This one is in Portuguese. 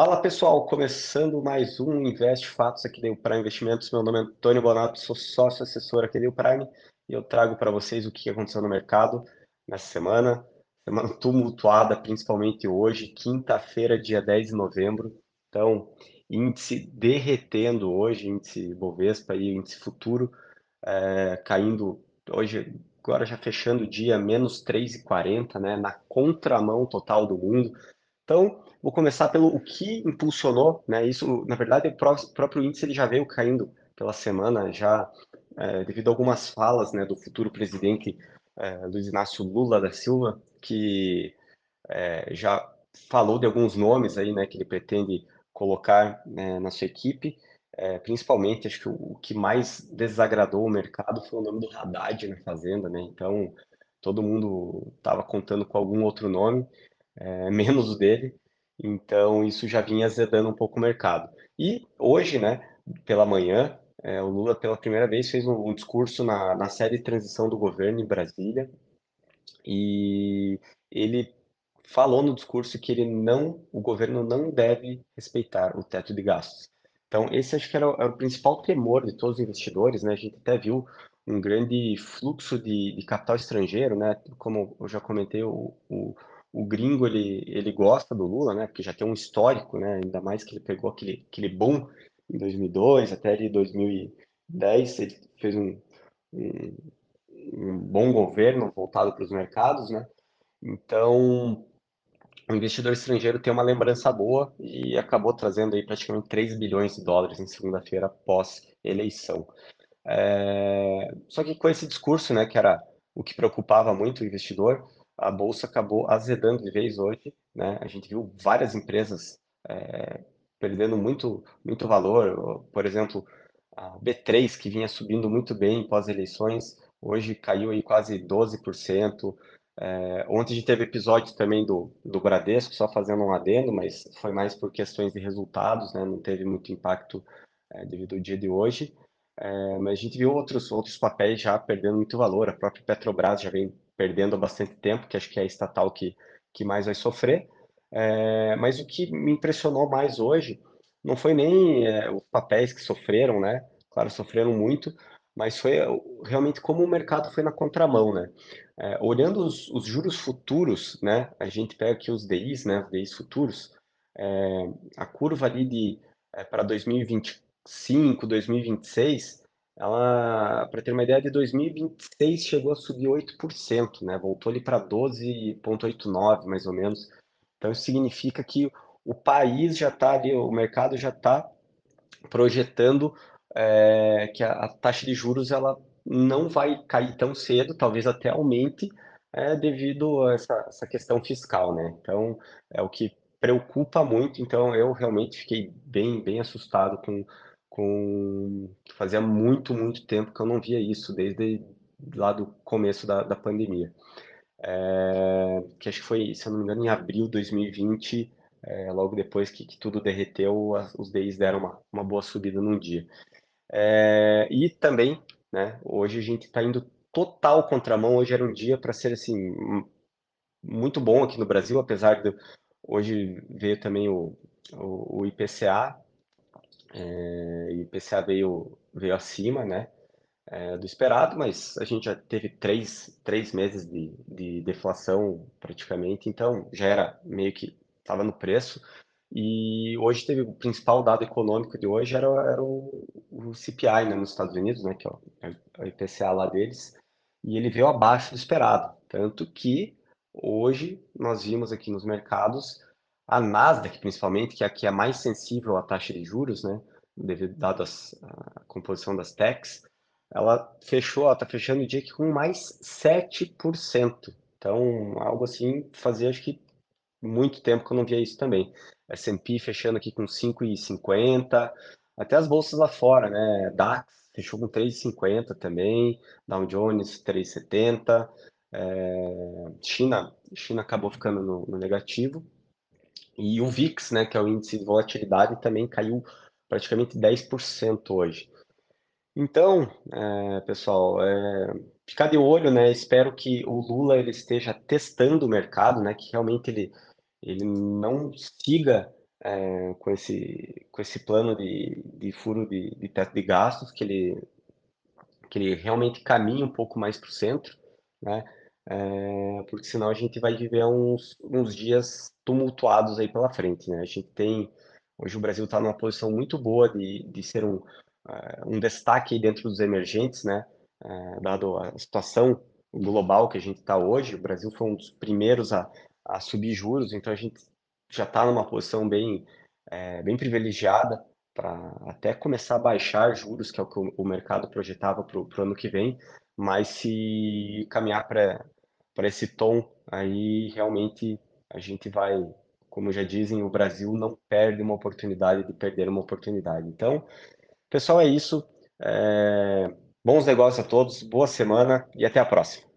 Fala pessoal, começando mais um Invest Fatos aqui da Prime Investimentos. Meu nome é Antônio Bonato, sou sócio assessor aqui da Prime e eu trago para vocês o que aconteceu no mercado nessa semana. Semana tumultuada, principalmente hoje, quinta-feira, dia 10 de novembro. Então, índice derretendo hoje, índice Bovespa e índice futuro é, caindo hoje, agora já fechando o dia, menos 3,40, né, na contramão total do mundo. Então, vou começar pelo o que impulsionou, né? Isso, na verdade, o próprio índice ele já veio caindo pela semana, já é, devido a algumas falas, né, do futuro presidente é, Luiz Inácio Lula da Silva, que é, já falou de alguns nomes aí, né, que ele pretende colocar né, na sua equipe. É, principalmente, acho que o, o, que mais desagradou o mercado foi o nome do Haddad na Fazenda, né? Então, todo mundo estava contando com algum outro nome, é, menos o dele. Então, isso já vinha azedando um pouco o mercado. E hoje, né, pela manhã, é, o Lula, pela primeira vez, fez um, um discurso na, na série transição do governo em Brasília. E ele falou no discurso que ele não, o governo não deve respeitar o teto de gastos. Então, esse acho que era, era o principal temor de todos os investidores, né? A gente até viu um grande fluxo de, de capital estrangeiro, né? Como eu já comentei, o, o o gringo ele, ele gosta do Lula, né? Porque já tem um histórico, né? Ainda mais que ele pegou aquele, aquele boom em 2002 até de 2010, ele fez um, um, um bom governo voltado para os mercados, né? Então, o investidor estrangeiro tem uma lembrança boa e acabou trazendo aí praticamente 3 bilhões de dólares em segunda-feira após eleição. É... Só que com esse discurso, né, que era o que preocupava muito o investidor, a bolsa acabou azedando de vez hoje, né? A gente viu várias empresas é, perdendo muito, muito valor. Por exemplo, a B3, que vinha subindo muito bem pós-eleições, hoje caiu aí quase 12%. É, ontem a gente teve episódio também do, do Bradesco, só fazendo um adendo, mas foi mais por questões de resultados, né? Não teve muito impacto é, devido ao dia de hoje. É, mas a gente viu outros, outros papéis já perdendo muito valor. A própria Petrobras já vem perdendo bastante tempo, que acho que é a estatal que, que mais vai sofrer. É, mas o que me impressionou mais hoje não foi nem é, os papéis que sofreram, né? Claro, sofreram muito, mas foi realmente como o mercado foi na contramão, né? É, olhando os, os, juros futuros, né? A gente pega aqui os DIs, né? Os DIs futuros, é, a curva ali de é, para 2025, 2026, ela, para ter uma ideia, de 2026 chegou a subir 8%, né? Voltou ali para 12,89 mais ou menos. Então isso significa que o país já está ali, o mercado já está projetando é, que a, a, taxa de juros ela não vai cair tão cedo, talvez até aumente é, devido a essa, essa questão fiscal, né? Então é o que preocupa muito. Então eu realmente fiquei bem bem assustado com com fazia muito, muito tempo que eu não via isso, desde lá do começo da, da pandemia. É, que acho que foi, se eu não me engano, em abril de 2020, é, logo depois que, que, tudo derreteu, os DIs deram uma, uma boa subida num dia. É, e também, né, hoje a gente está indo total contramão, hoje era um dia para ser assim, muito bom aqui no Brasil, apesar de hoje veio também o, o, o IPCA, é, o IPCA veio, veio acima, né, é, do esperado, mas a gente já teve três, três meses de, de deflação praticamente, então já era meio que estava no preço. E hoje teve o principal dado econômico de hoje era, era o, o CPI né, nos Estados Unidos, né, que é o, é IPCA lá deles, e ele veio abaixo do esperado. Tanto que hoje nós vimos aqui nos mercados a Nasdaq, principalmente, que é a que é mais sensível à taxa de juros, né, devido dado a composição das techs, ela fechou, está fechando o dia aqui com mais 7%. Então, algo assim, fazia acho que muito tempo que eu não via isso também. S&P fechando aqui com 5,50, até as bolsas lá fora, né, DAX fechou com 3,50 também, Dow Jones 3,70, é, China, China acabou ficando no, no negativo, e o VIX, né, que é o índice de volatilidade, também caiu praticamente 10% hoje. Então, é, pessoal, é, ficar de olho, né? Espero que o Lula ele esteja testando o mercado, né? Que realmente ele, ele não siga é, com, esse, com esse plano de, de furo de, de teto de gastos, que ele, que ele realmente caminhe um pouco mais para o centro, né? É, porque senão a gente vai viver uns, uns dias tumultuados aí pela frente, né? A gente tem, hoje o Brasil está numa posição muito boa de, de ser um, uh, um destaque dentro dos emergentes, né? Uh, dado a situação global que a gente está hoje, o Brasil foi um dos primeiros a, a subir juros, então a gente já está numa posição bem, é, bem privilegiada para até começar a baixar juros, que é o que o, mercado projetava para o ano que vem, mas se caminhar para esse tom, aí realmente a gente vai, como já dizem, o Brasil não perde uma oportunidade de perder uma oportunidade. Então, pessoal, é isso. É... Bons negócios a todos, boa semana e até a próxima.